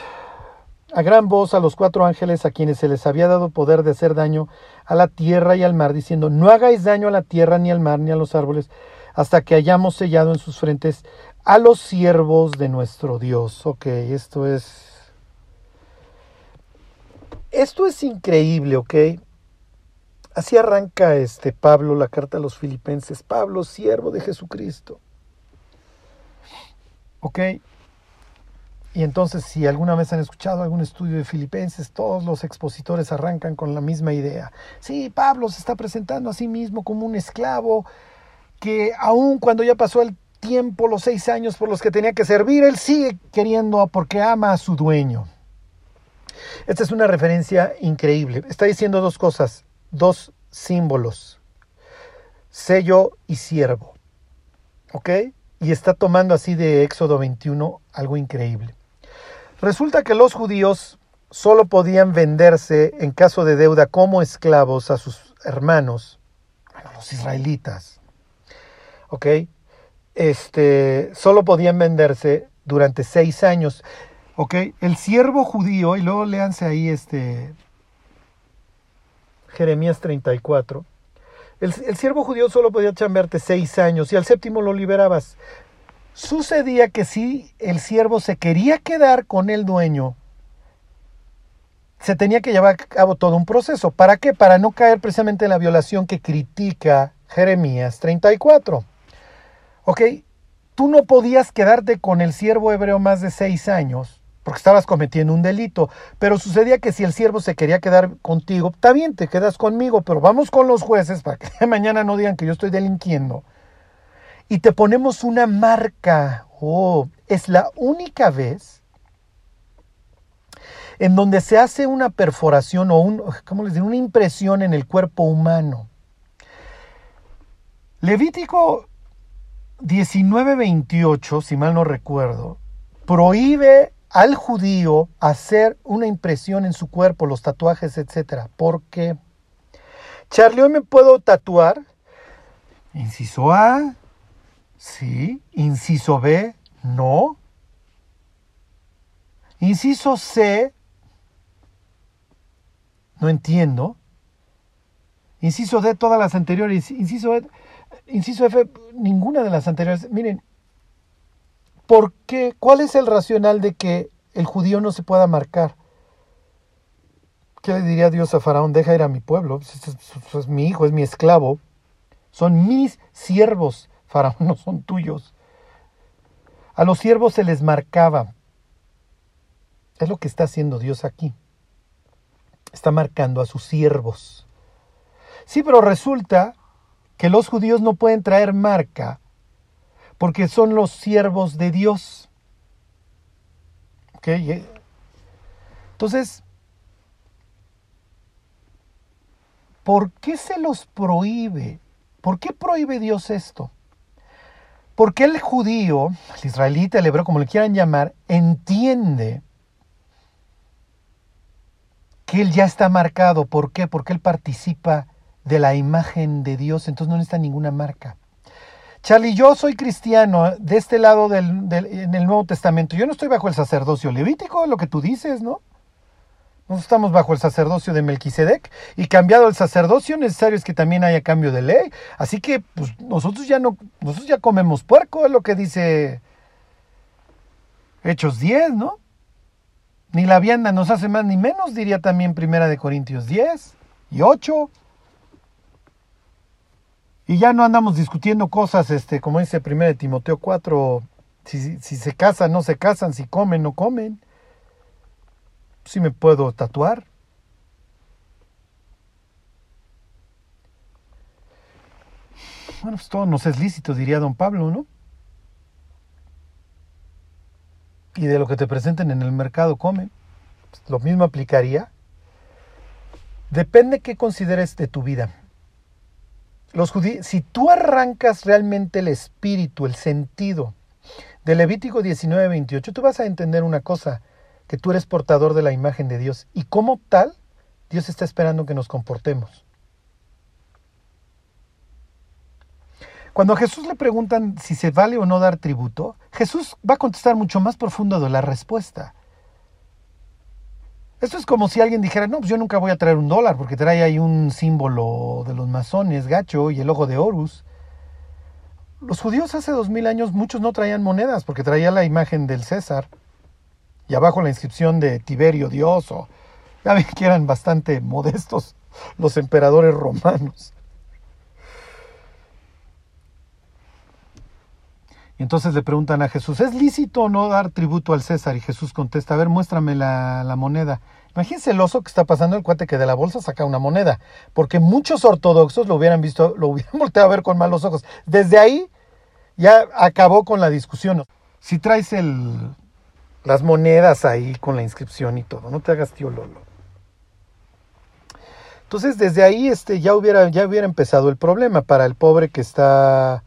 a gran voz a los cuatro ángeles a quienes se les había dado poder de hacer daño a la tierra y al mar, diciendo, no hagáis daño a la tierra, ni al mar, ni a los árboles, hasta que hayamos sellado en sus frentes a los siervos de nuestro Dios. Ok, esto es... Esto es increíble, ¿ok? Así arranca este Pablo la carta a los filipenses. Pablo, siervo de Jesucristo. ¿Ok? Y entonces, si alguna vez han escuchado algún estudio de Filipenses, todos los expositores arrancan con la misma idea. Sí, Pablo se está presentando a sí mismo como un esclavo que aun cuando ya pasó el tiempo, los seis años por los que tenía que servir, él sigue queriendo porque ama a su dueño. Esta es una referencia increíble. Está diciendo dos cosas, dos símbolos, sello y siervo. ¿Ok? Y está tomando así de Éxodo 21 algo increíble. Resulta que los judíos solo podían venderse en caso de deuda como esclavos a sus hermanos, los israelitas. ¿ok? Este, solo podían venderse durante seis años, ¿ok? El siervo judío, y luego léanse ahí este Jeremías 34, el, el siervo judío solo podía chambearte seis años y al séptimo lo liberabas. Sucedía que si el siervo se quería quedar con el dueño, se tenía que llevar a cabo todo un proceso. ¿Para qué? Para no caer precisamente en la violación que critica Jeremías 34. Ok, tú no podías quedarte con el siervo hebreo más de seis años porque estabas cometiendo un delito, pero sucedía que si el siervo se quería quedar contigo, está bien, te quedas conmigo, pero vamos con los jueces para que mañana no digan que yo estoy delinquiendo. Y te ponemos una marca, Oh, es la única vez en donde se hace una perforación o un, ¿cómo una impresión en el cuerpo humano. Levítico 19:28, si mal no recuerdo, prohíbe al judío hacer una impresión en su cuerpo, los tatuajes, etc. ¿Por qué? Charlie, hoy me puedo tatuar. Inciso A, sí. Inciso B, no. Inciso C, no entiendo. Inciso D, todas las anteriores. Inciso, e, inciso F, ninguna de las anteriores. Miren, ¿por qué? ¿Cuál es el racional de que el judío no se pueda marcar? ¿Qué le diría Dios a Faraón? Deja ir a mi pueblo. Es, es mi hijo, es mi esclavo. Son mis siervos. Faraón no son tuyos. A los siervos se les marcaba. Es lo que está haciendo Dios aquí está marcando a sus siervos. Sí, pero resulta que los judíos no pueden traer marca porque son los siervos de Dios. Entonces, ¿por qué se los prohíbe? ¿Por qué prohíbe Dios esto? Porque el judío, el israelita, el hebreo, como le quieran llamar, entiende que él ya está marcado. ¿Por qué? Porque él participa de la imagen de Dios, entonces no necesita ninguna marca. Charlie, yo soy cristiano de este lado del, en el Nuevo Testamento. Yo no estoy bajo el sacerdocio levítico, lo que tú dices, ¿no? Nosotros estamos bajo el sacerdocio de Melquisedec y cambiado el sacerdocio necesario es que también haya cambio de ley. Así que pues, nosotros ya no, nosotros ya comemos puerco, es lo que dice Hechos 10, ¿no? Ni la vianda nos hace más ni menos, diría también Primera de Corintios 10 y 8. Y ya no andamos discutiendo cosas, este, como dice Primera de Timoteo 4, si, si se casan, no se casan, si comen, no comen. Si me puedo tatuar. Bueno, pues todo nos es lícito, diría don Pablo, ¿no? y de lo que te presenten en el mercado come. Lo mismo aplicaría. Depende qué consideres de tu vida. Los judíos, si tú arrancas realmente el espíritu, el sentido de Levítico 19, 28, tú vas a entender una cosa, que tú eres portador de la imagen de Dios y como tal, Dios está esperando que nos comportemos. Cuando a Jesús le preguntan si se vale o no dar tributo, Jesús va a contestar mucho más profundo de la respuesta. Esto es como si alguien dijera, no, pues yo nunca voy a traer un dólar porque trae ahí un símbolo de los masones, gacho y el ojo de Horus. Los judíos hace dos mil años muchos no traían monedas porque traía la imagen del César y abajo la inscripción de Tiberio Dios o ya ven que eran bastante modestos los emperadores romanos. Y entonces le preguntan a Jesús, ¿es lícito o no dar tributo al César? Y Jesús contesta, a ver, muéstrame la, moneda. Imagínense el oso que está pasando el cuate que de la bolsa saca una moneda, porque muchos ortodoxos lo hubieran visto, lo hubieran volteado a ver con malos ojos. Desde ahí ya acabó con la discusión. Si traes el, las monedas ahí con la inscripción y todo, no te hagas tío Lolo. Entonces desde ahí este, ya, hubiera, ya hubiera empezado el problema para el pobre que está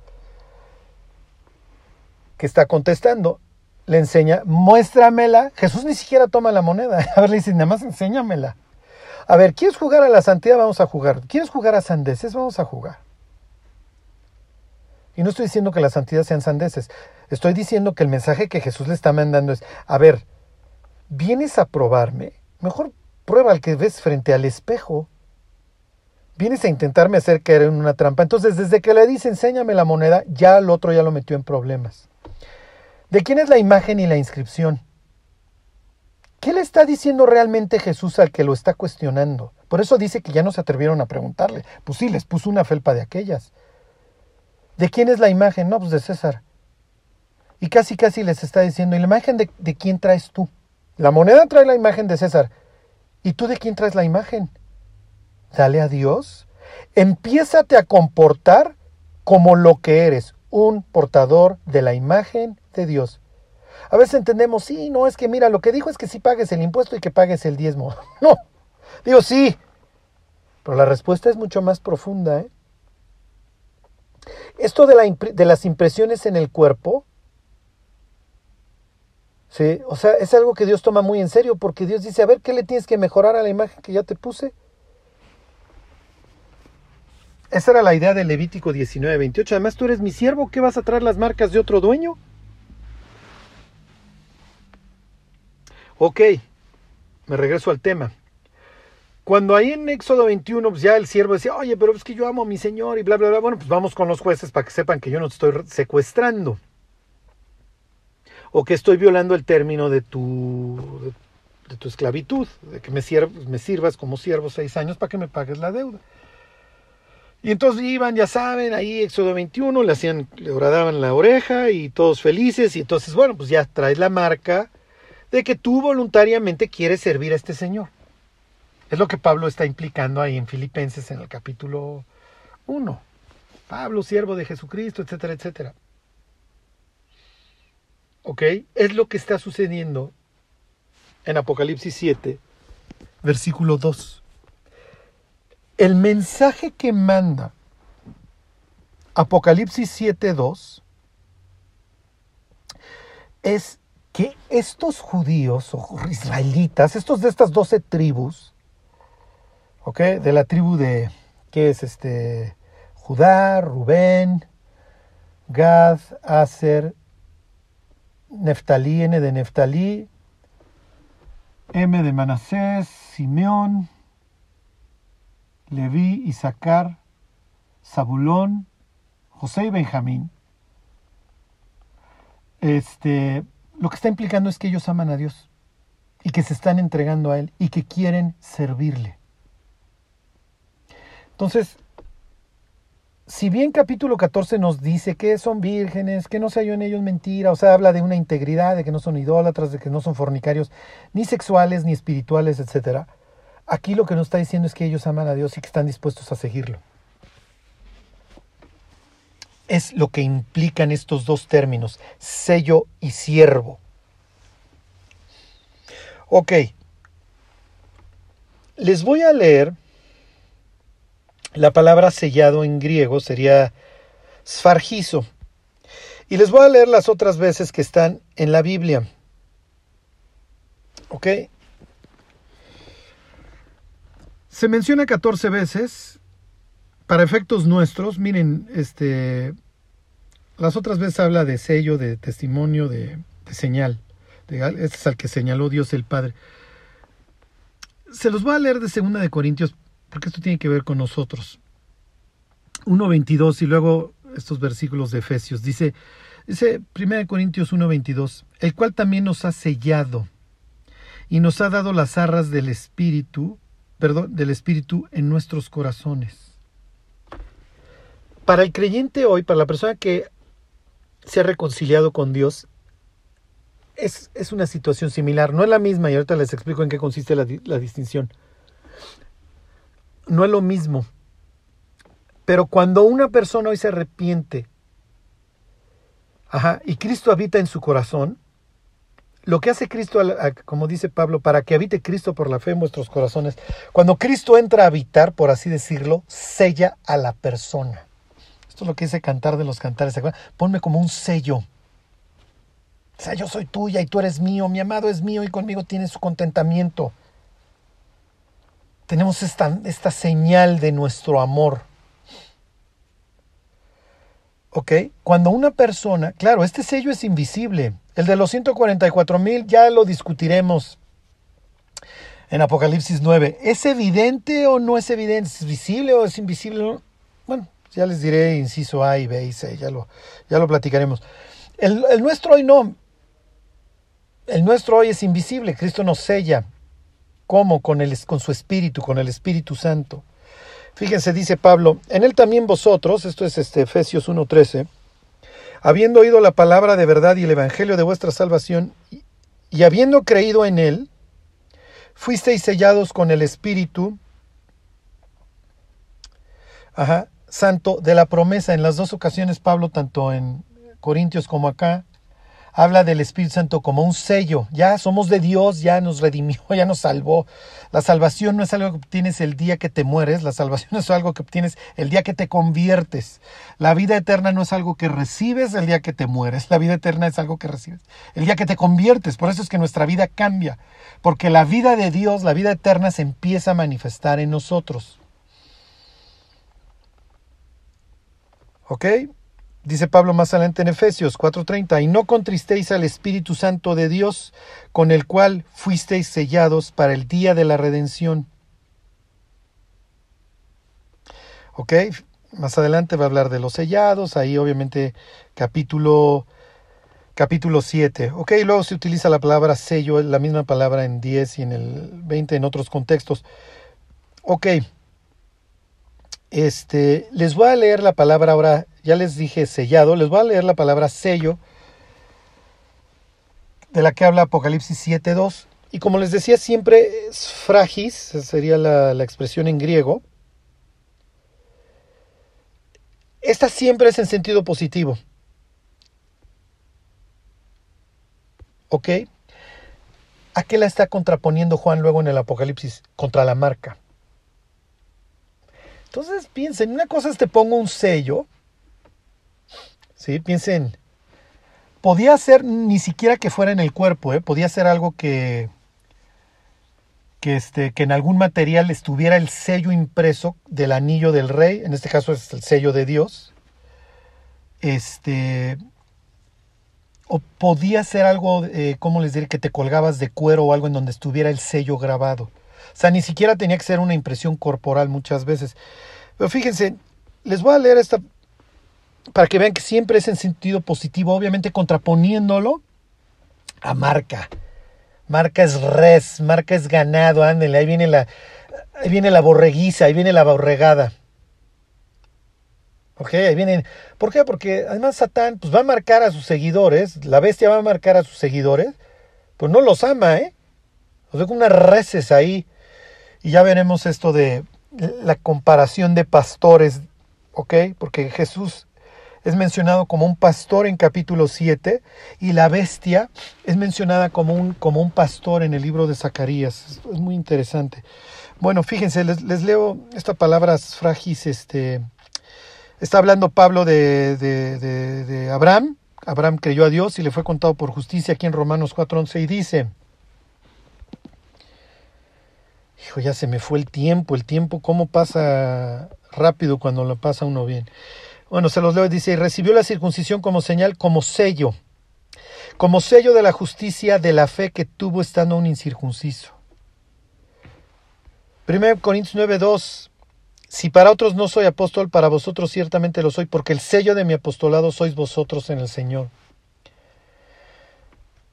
que está contestando, le enseña, muéstramela. Jesús ni siquiera toma la moneda. A ver, le dice, nada más enséñamela. A ver, ¿quieres jugar a la santidad? Vamos a jugar. ¿Quieres jugar a sandeces? Vamos a jugar. Y no estoy diciendo que la santidad sean sandeces. Estoy diciendo que el mensaje que Jesús le está mandando es, a ver, ¿vienes a probarme? Mejor prueba al que ves frente al espejo. Vienes a intentarme hacer caer en una trampa. Entonces, desde que le dice, enséñame la moneda, ya el otro ya lo metió en problemas. ¿De quién es la imagen y la inscripción? ¿Qué le está diciendo realmente Jesús al que lo está cuestionando? Por eso dice que ya no se atrevieron a preguntarle. Pues sí, les puso una felpa de aquellas. ¿De quién es la imagen? No, pues de César. Y casi casi les está diciendo, ¿y la imagen de, de quién traes tú? La moneda trae la imagen de César. ¿Y tú de quién traes la imagen? Dale a Dios. Empiézate a comportar como lo que eres, un portador de la imagen de Dios. A veces entendemos, sí, no, es que mira, lo que dijo es que sí pagues el impuesto y que pagues el diezmo. No, digo sí, pero la respuesta es mucho más profunda. ¿eh? Esto de, la, de las impresiones en el cuerpo, ¿sí? o sea, es algo que Dios toma muy en serio porque Dios dice, a ver, ¿qué le tienes que mejorar a la imagen que ya te puse? Esa era la idea de Levítico 19, 28. Además, tú eres mi siervo, ¿qué vas a traer las marcas de otro dueño? Ok, me regreso al tema. Cuando ahí en Éxodo 21, pues ya el siervo decía, oye, pero es que yo amo a mi señor y bla, bla, bla. Bueno, pues vamos con los jueces para que sepan que yo no te estoy secuestrando. O que estoy violando el término de tu, de, tu esclavitud, de que me, me sirvas como siervo seis años para que me pagues la deuda. Y entonces iban, ya saben, ahí Éxodo 21, le hacían, le horadaban la oreja y todos felices. Y entonces, bueno, pues ya traes la marca de que tú voluntariamente quieres servir a este Señor. Es lo que Pablo está implicando ahí en Filipenses en el capítulo 1. Pablo, siervo de Jesucristo, etcétera, etcétera. ¿Ok? Es lo que está sucediendo en Apocalipsis 7, versículo 2. El mensaje que manda Apocalipsis 7, 2 es que estos judíos o israelitas, estos de estas doce tribus, ¿ok? De la tribu de, ¿qué es este? Judá, Rubén, Gad, Aser, Neftalí, N de Neftalí, M de Manasés, Simeón, Leví, Isaacar, Zabulón, José y Benjamín. Este, lo que está implicando es que ellos aman a Dios y que se están entregando a Él y que quieren servirle. Entonces, si bien capítulo 14 nos dice que son vírgenes, que no se halló en ellos mentira, o sea, habla de una integridad, de que no son idólatras, de que no son fornicarios, ni sexuales, ni espirituales, etc. Aquí lo que nos está diciendo es que ellos aman a Dios y que están dispuestos a seguirlo es lo que implican estos dos términos, sello y siervo. Ok, les voy a leer la palabra sellado en griego, sería sfargizo, y les voy a leer las otras veces que están en la Biblia. ¿Ok? Se menciona 14 veces para efectos nuestros, miren, este, las otras veces habla de sello, de testimonio, de, señal. este es al que señaló Dios el Padre. Se los voy a leer de Segunda de Corintios, porque esto tiene que ver con nosotros. 1.22 y luego estos versículos de Efesios. Dice, dice 1 Corintios 1.22, el cual también nos ha sellado y nos ha dado las arras del Espíritu, perdón, del Espíritu en nuestros corazones para el creyente hoy, para la persona que se ha reconciliado con Dios, es, es, una situación similar. No es la misma, y ahorita les explico en qué consiste la, la distinción. No es lo mismo. Pero cuando una persona hoy se arrepiente, ajá, y Cristo habita en su corazón, lo que hace Cristo, como dice Pablo, para que habite Cristo por la fe en vuestros corazones, cuando Cristo entra a habitar, por así decirlo, sella a la persona. Esto es lo que dice cantar de los cantares. Ponme como un sello. O sea, yo soy tuya y tú eres mío, mi amado es mío y conmigo tiene su contentamiento. Tenemos esta, esta señal de nuestro amor. ¿Ok? Cuando una persona, claro, este sello es invisible. El de los 144 mil ya lo discutiremos en Apocalipsis 9. ¿Es evidente o no es evidente? ¿Es visible o es invisible? Bueno, ya les diré inciso A y B y C, ya lo, ya lo platicaremos. El, nuestro hoy no. El nuestro hoy es invisible. Cristo nos sella. ¿Cómo? Con, el, con su Espíritu, con el Espíritu Santo. Fíjense, dice Pablo, en él también vosotros, esto es este Efesios 1.13, habiendo oído la palabra de verdad y el Evangelio de vuestra salvación, y, habiendo creído en él, fuisteis sellados con el Espíritu, Santo de la promesa. En las dos ocasiones Pablo, tanto en Corintios como acá, habla del Espíritu Santo como un sello. Ya somos de Dios, ya nos redimió, ya nos salvó. La salvación no es algo que obtienes el día que te mueres, la salvación es algo que obtienes el día que te conviertes. La vida eterna no es algo que recibes el día que te mueres, la vida eterna es algo que recibes el día que te conviertes. Por eso es que nuestra vida cambia, porque la vida de Dios, la vida eterna se empieza a manifestar en nosotros. ¿Ok? Dice Pablo más adelante en Efesios 4:30, y no contristéis al Espíritu Santo de Dios, con el cual fuisteis sellados para el día de la redención. ¿Ok? Más adelante va a hablar de los sellados, ahí obviamente capítulo capítulo 7. Ok, luego se utiliza la palabra sello, la misma palabra en 10 y en el 20 en otros contextos. Ok, este, les voy a leer la palabra ahora, ya les dije sellado, les voy a leer la palabra sello de la que habla Apocalipsis 7.2. Y como les decía, siempre es fragis, sería la, la expresión en griego. Esta siempre es en sentido positivo. ¿Ok? ¿A qué la está contraponiendo Juan luego en el Apocalipsis? Contra la marca. Entonces piensen, una cosa es te pongo un sello, ¿sí? Piensen, podía ser ni siquiera que fuera en el cuerpo, ¿eh? podía ser algo que, que, este, que en algún material estuviera el sello impreso del anillo del rey, en este caso es el sello de Dios, este, o podía ser algo, eh, ¿cómo les diré? Que te colgabas de cuero o algo en donde estuviera el sello grabado. O sea, ni siquiera tenía que ser una impresión corporal muchas veces. Pero fíjense, les voy a leer esta para que vean que siempre es en sentido positivo, obviamente contraponiéndolo a marca. Marca es res, marca es ganado, ándele, ahí viene la, ahí viene la borreguiza, ahí viene la borregada. Ok, ahí vienen. ¿Por qué? Porque además Satán pues, va a marcar a sus seguidores, la bestia va a marcar a sus seguidores, pues no los ama, ¿eh? O sea, con unas reces ahí y ya veremos esto de la comparación de pastores, ¿ok? Porque Jesús es mencionado como un pastor en capítulo 7 y la bestia es mencionada como un, como un pastor en el libro de Zacarías. Es muy interesante. Bueno, fíjense, les, leo estas palabras fragis. Este, está hablando Pablo de, de, de, de Abraham. Abraham creyó a Dios y le fue contado por justicia aquí en Romanos 4.11 y dice, Hijo, ya se me fue el tiempo, el tiempo, cómo pasa rápido cuando lo pasa uno bien. Bueno, se los leo, dice, y recibió la circuncisión como señal, como sello, como sello de la justicia de la fe que tuvo estando un incircunciso. 1 Corintios 9:2 Si para otros no soy apóstol, para vosotros ciertamente lo soy, porque el sello de mi apostolado sois vosotros en el Señor.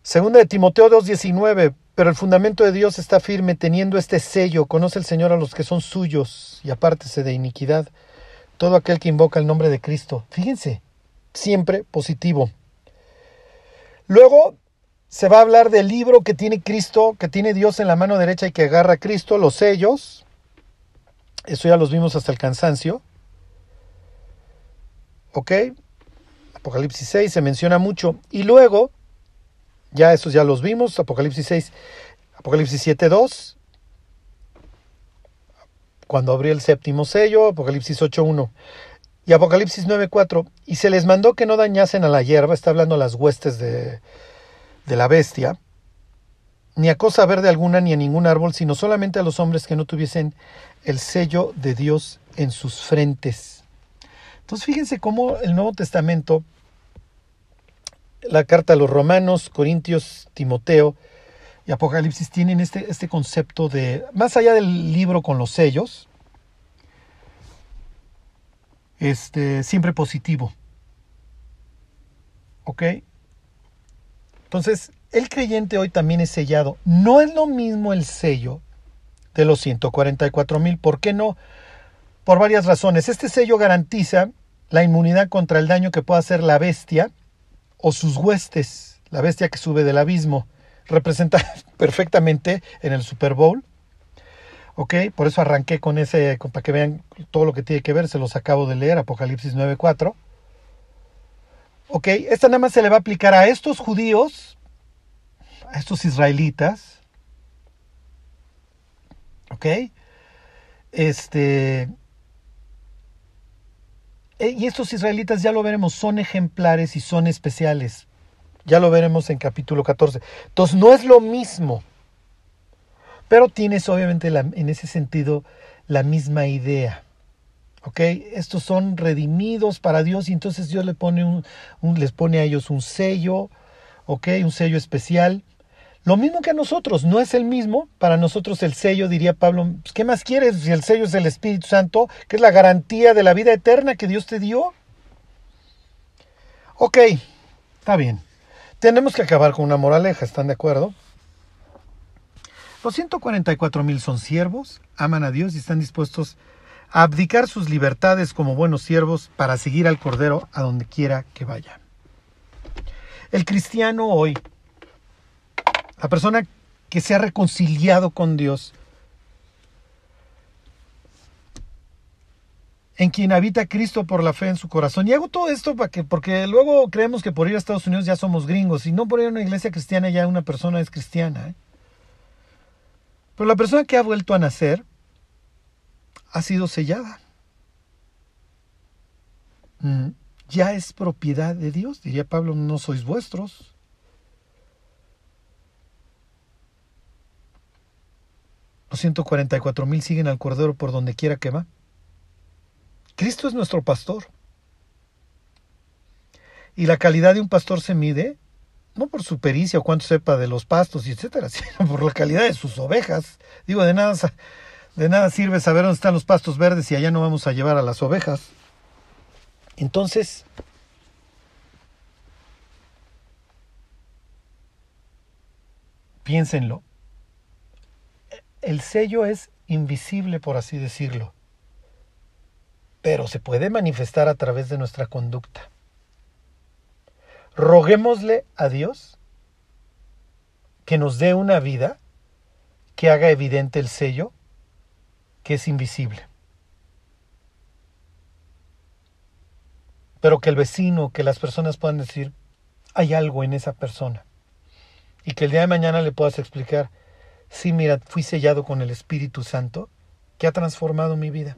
Segunda de Timoteo 2:19 pero el fundamento de Dios está firme teniendo este sello. Conoce el Señor a los que son suyos y apártese de iniquidad. Todo aquel que invoca el nombre de Cristo. Fíjense, siempre positivo. Luego se va a hablar del libro que tiene Cristo, que tiene Dios en la mano derecha y que agarra a Cristo, los sellos. Eso ya los vimos hasta el cansancio. ¿Ok? Apocalipsis 6 se menciona mucho. Y luego ya esos ya los vimos, Apocalipsis 6, Apocalipsis 7, 2, cuando abrió el séptimo sello, Apocalipsis 8, 1 y Apocalipsis 9, 4, y se les mandó que no dañasen a la hierba, está hablando las huestes de, de la bestia, ni a cosa verde alguna, ni a ningún árbol, sino solamente a los hombres que no tuviesen el sello de Dios en sus frentes. Entonces fíjense cómo el Nuevo Testamento la carta a los romanos, Corintios, Timoteo y Apocalipsis tienen este, este concepto de, más allá del libro con los sellos, este, siempre positivo. ¿Ok? Entonces, el creyente hoy también es sellado. No es lo mismo el sello de los 144 mil. ¿Por qué no? Por varias razones. Este sello garantiza la inmunidad contra el daño que pueda hacer la bestia o sus huestes, la bestia que sube del abismo, representa perfectamente en el Super Bowl. ¿Ok? Por eso arranqué con ese, para que vean todo lo que tiene que ver, se los acabo de leer, Apocalipsis 9.4. ¿Ok? Esta nada más se le va a aplicar a estos judíos, a estos israelitas. ¿Ok? Este... E, y estos israelitas ya lo veremos, son ejemplares y son especiales. Ya lo veremos en capítulo 14. Entonces no es lo mismo pero tienes obviamente en ese sentido la misma idea. ¿Ok? Estos son redimidos para Dios y entonces Dios les pone a ellos un sello, ¿ok? Un sello especial. Lo mismo que a nosotros, no es el mismo. Para nosotros el sello, diría Pablo, pues, ¿qué más quieres si el sello es el Espíritu Santo, que es la garantía de la vida eterna que Dios te dio? Ok, está bien. Tenemos que acabar con una moraleja, ¿están de acuerdo? Los 144 mil son siervos, aman a Dios y están dispuestos a abdicar sus libertades como buenos siervos para seguir al Cordero a donde quiera que vaya. El cristiano hoy, la persona que se ha reconciliado con Dios, en quien habita Cristo por la fe en su corazón. Y hago todo esto para que, porque luego creemos que por ir a Estados Unidos ya somos gringos, y no por ir a una iglesia cristiana ya una persona es cristiana. ¿eh? Pero la persona que ha vuelto a nacer ha sido sellada. Mm, ya es propiedad de Dios, diría Pablo, no sois vuestros. Los 144 mil siguen al Cordero por donde quiera que va. Cristo es nuestro pastor. Y la calidad de un pastor se mide no por su pericia o cuánto sepa de los pastos etcétera, sino por la calidad de sus ovejas. Digo, de nada, de nada sirve saber dónde están los pastos verdes y allá no vamos a llevar a las ovejas. Entonces, piénsenlo. El sello es invisible, por así decirlo, pero se puede manifestar a través de nuestra conducta roguémosle a Dios que nos dé una vida que haga evidente el sello que es invisible. Pero que el vecino, que las personas puedan decir, hay algo en esa persona. Y que el día de mañana le puedas explicar, sí, mira, fui sellado con el Espíritu Santo que ha transformado mi vida.